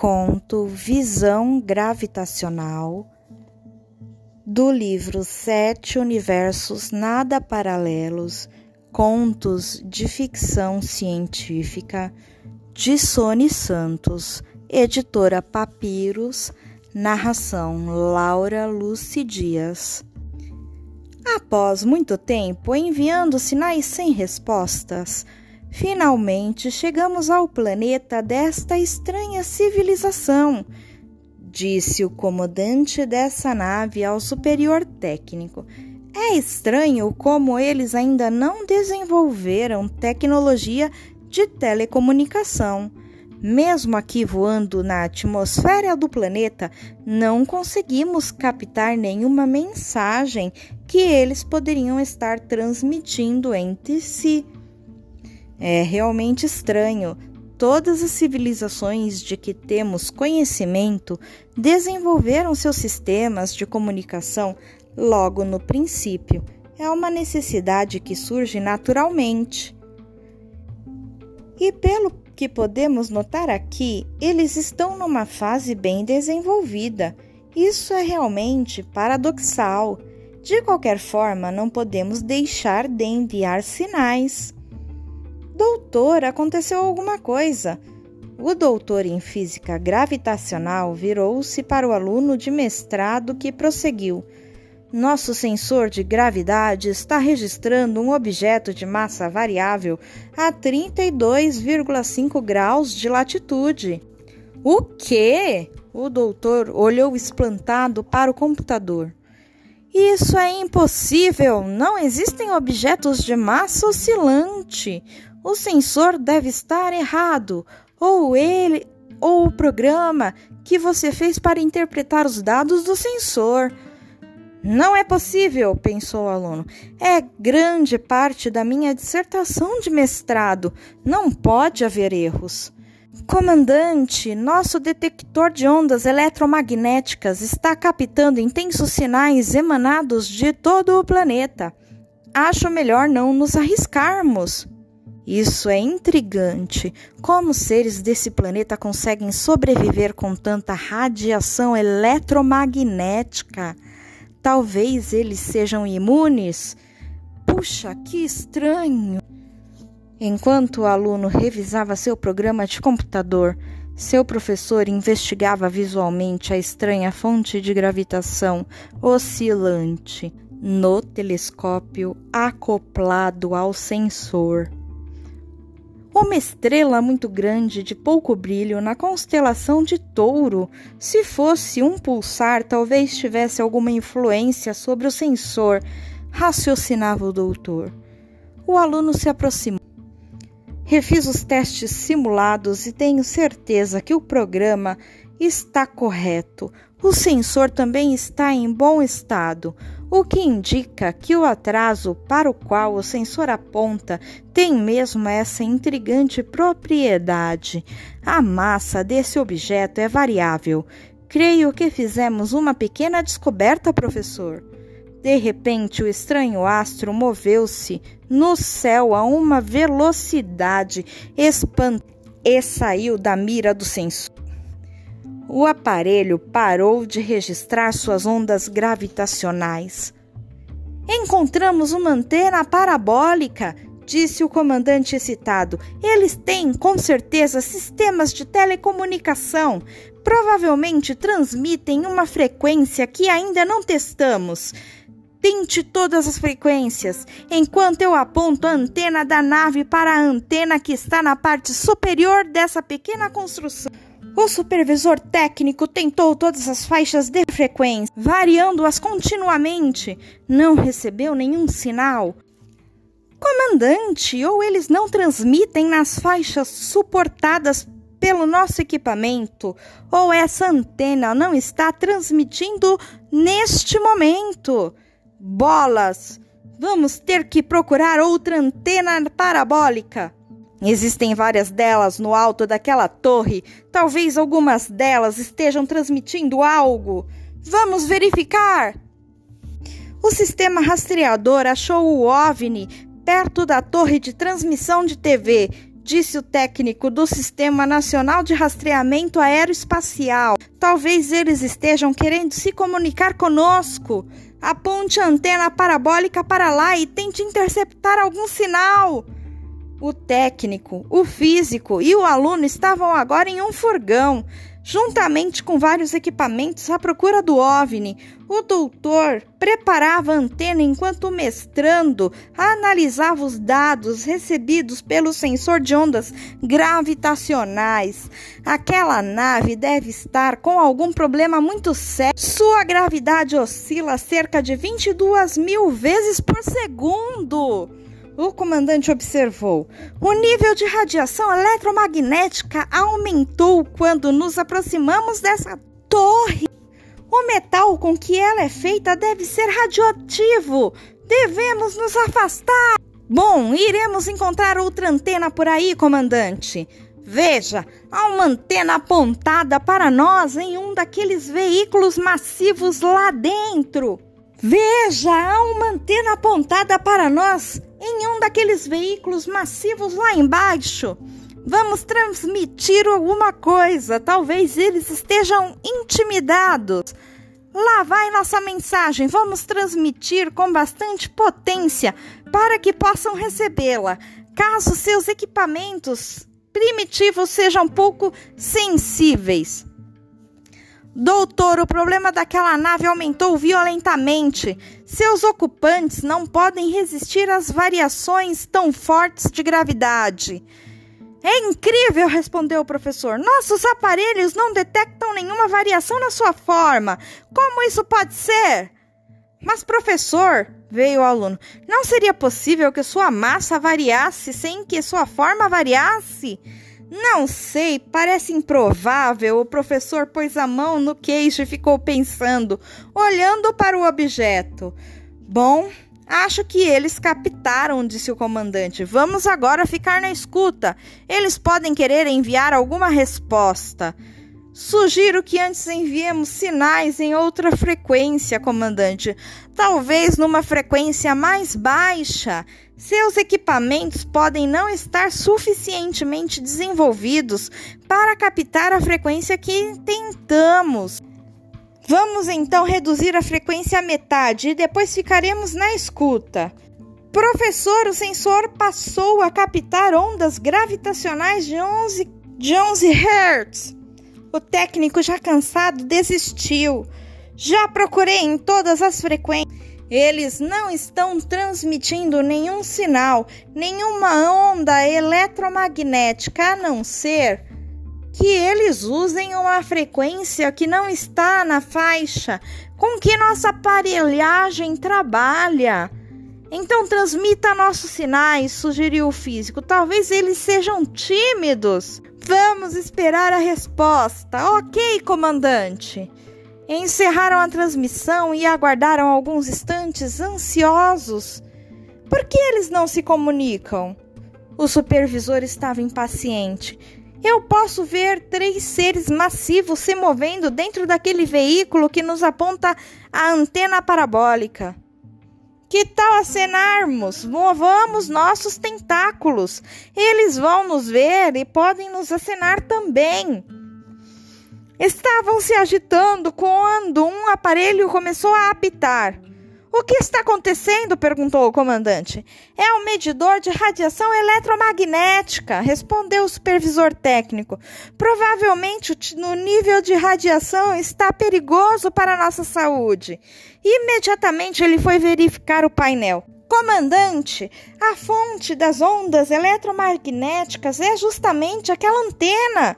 conto Visão Gravitacional do livro Sete Universos Nada Paralelos Contos de Ficção Científica de Sony Santos, editora Papiros, narração Laura Luci Dias. Após muito tempo enviando sinais sem respostas, Finalmente chegamos ao planeta desta estranha civilização, disse o comandante dessa nave ao superior técnico. É estranho como eles ainda não desenvolveram tecnologia de telecomunicação. Mesmo aqui voando na atmosfera do planeta, não conseguimos captar nenhuma mensagem que eles poderiam estar transmitindo entre si. É realmente estranho. Todas as civilizações de que temos conhecimento desenvolveram seus sistemas de comunicação logo no princípio. É uma necessidade que surge naturalmente. E pelo que podemos notar aqui, eles estão numa fase bem desenvolvida. Isso é realmente paradoxal. De qualquer forma, não podemos deixar de enviar sinais. Doutor, aconteceu alguma coisa. O doutor em física gravitacional virou-se para o aluno de mestrado que prosseguiu. Nosso sensor de gravidade está registrando um objeto de massa variável a 32,5 graus de latitude. O quê? O doutor olhou espantado para o computador. Isso é impossível! Não existem objetos de massa oscilante. O sensor deve estar errado, ou ele ou o programa que você fez para interpretar os dados do sensor. Não é possível, pensou o aluno. É grande parte da minha dissertação de mestrado. Não pode haver erros. Comandante, nosso detector de ondas eletromagnéticas está captando intensos sinais emanados de todo o planeta. Acho melhor não nos arriscarmos. Isso é intrigante. Como seres desse planeta conseguem sobreviver com tanta radiação eletromagnética? Talvez eles sejam imunes? Puxa, que estranho! Enquanto o aluno revisava seu programa de computador, seu professor investigava visualmente a estranha fonte de gravitação oscilante no telescópio acoplado ao sensor. Uma estrela muito grande de pouco brilho na constelação de Touro. Se fosse um pulsar, talvez tivesse alguma influência sobre o sensor, raciocinava o doutor. O aluno se aproximou. Refiz os testes simulados e tenho certeza que o programa está correto. O sensor também está em bom estado o que indica que o atraso para o qual o sensor aponta tem mesmo essa intrigante propriedade. A massa desse objeto é variável. Creio que fizemos uma pequena descoberta, professor. De repente, o estranho astro moveu-se no céu a uma velocidade espantosa e saiu da mira do sensor. O aparelho parou de registrar suas ondas gravitacionais. Encontramos uma antena parabólica, disse o comandante excitado. Eles têm, com certeza, sistemas de telecomunicação. Provavelmente transmitem uma frequência que ainda não testamos. Tente todas as frequências, enquanto eu aponto a antena da nave para a antena que está na parte superior dessa pequena construção. O supervisor técnico tentou todas as faixas de frequência, variando-as continuamente. Não recebeu nenhum sinal. Comandante, ou eles não transmitem nas faixas suportadas pelo nosso equipamento, ou essa antena não está transmitindo neste momento. Bolas! Vamos ter que procurar outra antena parabólica. Existem várias delas no alto daquela torre. Talvez algumas delas estejam transmitindo algo. Vamos verificar! O sistema rastreador achou o OVNI perto da torre de transmissão de TV, disse o técnico do Sistema Nacional de Rastreamento Aeroespacial. Talvez eles estejam querendo se comunicar conosco. Aponte a antena parabólica para lá e tente interceptar algum sinal. O técnico, o físico e o aluno estavam agora em um furgão, juntamente com vários equipamentos à procura do OVNI. O doutor preparava a antena enquanto o mestrando analisava os dados recebidos pelo sensor de ondas gravitacionais. Aquela nave deve estar com algum problema muito sério. Sua gravidade oscila cerca de 22 mil vezes por segundo. O comandante observou. O nível de radiação eletromagnética aumentou quando nos aproximamos dessa torre. O metal com que ela é feita deve ser radioativo. Devemos nos afastar. Bom, iremos encontrar outra antena por aí, comandante. Veja, há uma antena apontada para nós em um daqueles veículos massivos lá dentro. Veja, há uma antena apontada para nós em um daqueles veículos massivos lá embaixo. Vamos transmitir alguma coisa, talvez eles estejam intimidados. Lá vai nossa mensagem, vamos transmitir com bastante potência para que possam recebê-la. Caso seus equipamentos primitivos sejam pouco sensíveis. Doutor, o problema daquela nave aumentou violentamente. Seus ocupantes não podem resistir às variações tão fortes de gravidade. É incrível, respondeu o professor. Nossos aparelhos não detectam nenhuma variação na sua forma. Como isso pode ser? Mas, professor, veio o aluno, não seria possível que sua massa variasse sem que sua forma variasse? Não sei, parece improvável. O professor pôs a mão no queixo e ficou pensando, olhando para o objeto. Bom, acho que eles captaram, disse o comandante. Vamos agora ficar na escuta. Eles podem querer enviar alguma resposta. Sugiro que antes enviemos sinais em outra frequência, comandante. Talvez numa frequência mais baixa. Seus equipamentos podem não estar suficientemente desenvolvidos para captar a frequência que tentamos. Vamos então reduzir a frequência à metade e depois ficaremos na escuta. Professor, o sensor passou a captar ondas gravitacionais de 11, de 11 Hz. O técnico, já cansado, desistiu. Já procurei em todas as frequências eles não estão transmitindo nenhum sinal, nenhuma onda eletromagnética, a não ser que eles usem uma frequência que não está na faixa com que nossa aparelhagem trabalha. Então transmita nossos sinais, sugeriu o físico. Talvez eles sejam tímidos. Vamos esperar a resposta. Ok, comandante. Encerraram a transmissão e aguardaram alguns instantes ansiosos. Por que eles não se comunicam? O supervisor estava impaciente. Eu posso ver três seres massivos se movendo dentro daquele veículo que nos aponta a antena parabólica. Que tal acenarmos? Movamos nossos tentáculos. Eles vão nos ver e podem nos acenar também. Estavam se agitando quando um aparelho começou a apitar. O que está acontecendo? perguntou o comandante. É um medidor de radiação eletromagnética, respondeu o supervisor técnico. Provavelmente o nível de radiação está perigoso para a nossa saúde. Imediatamente ele foi verificar o painel. Comandante, a fonte das ondas eletromagnéticas é justamente aquela antena.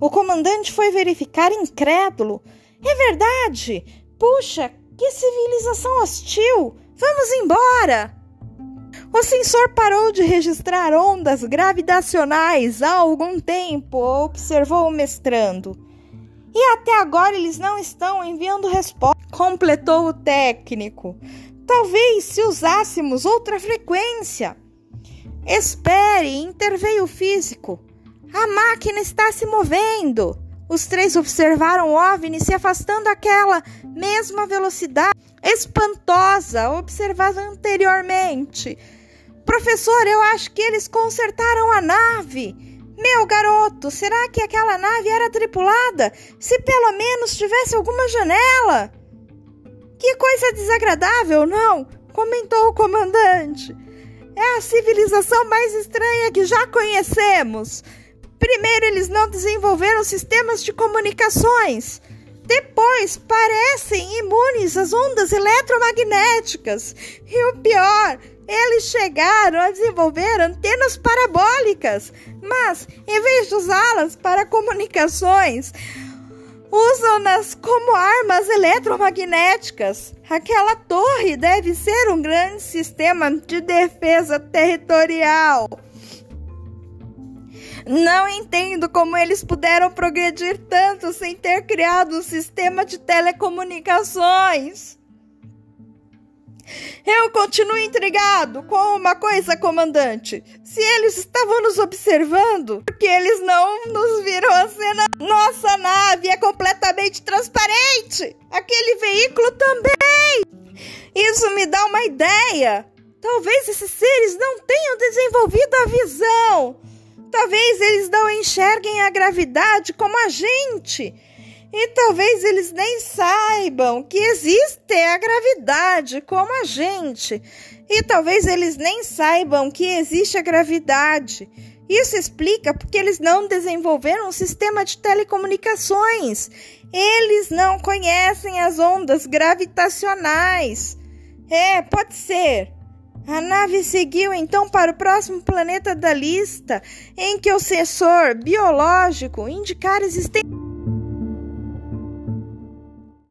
O comandante foi verificar incrédulo. É verdade! Puxa, que civilização hostil! Vamos embora! O sensor parou de registrar ondas gravitacionais há algum tempo, observou o mestrando. E até agora eles não estão enviando resposta, completou o técnico. Talvez se usássemos outra frequência. Espere, interveio o físico. A máquina está se movendo! Os três observaram o OVNI se afastando àquela mesma velocidade espantosa observada anteriormente. Professor, eu acho que eles consertaram a nave. Meu garoto, será que aquela nave era tripulada? Se pelo menos tivesse alguma janela. Que coisa desagradável, não? comentou o comandante. É a civilização mais estranha que já conhecemos. Primeiro, eles não desenvolveram sistemas de comunicações. Depois, parecem imunes às ondas eletromagnéticas. E o pior, eles chegaram a desenvolver antenas parabólicas, mas em vez de usá-las para comunicações, usam-nas como armas eletromagnéticas. Aquela torre deve ser um grande sistema de defesa territorial. Não entendo como eles puderam progredir tanto sem ter criado um sistema de telecomunicações. Eu continuo intrigado com uma coisa, comandante. Se eles estavam nos observando, porque eles não nos viram a cena. Nossa nave é completamente transparente. Aquele veículo também. Isso me dá uma ideia. Talvez esses seres não tenham desenvolvido a visão. Talvez eles não enxerguem a gravidade como a gente. E talvez eles nem saibam que existe a gravidade como a gente. E talvez eles nem saibam que existe a gravidade. Isso explica porque eles não desenvolveram um sistema de telecomunicações. Eles não conhecem as ondas gravitacionais. É, pode ser. A nave seguiu então para o próximo planeta da lista, em que o sensor biológico indicar existência.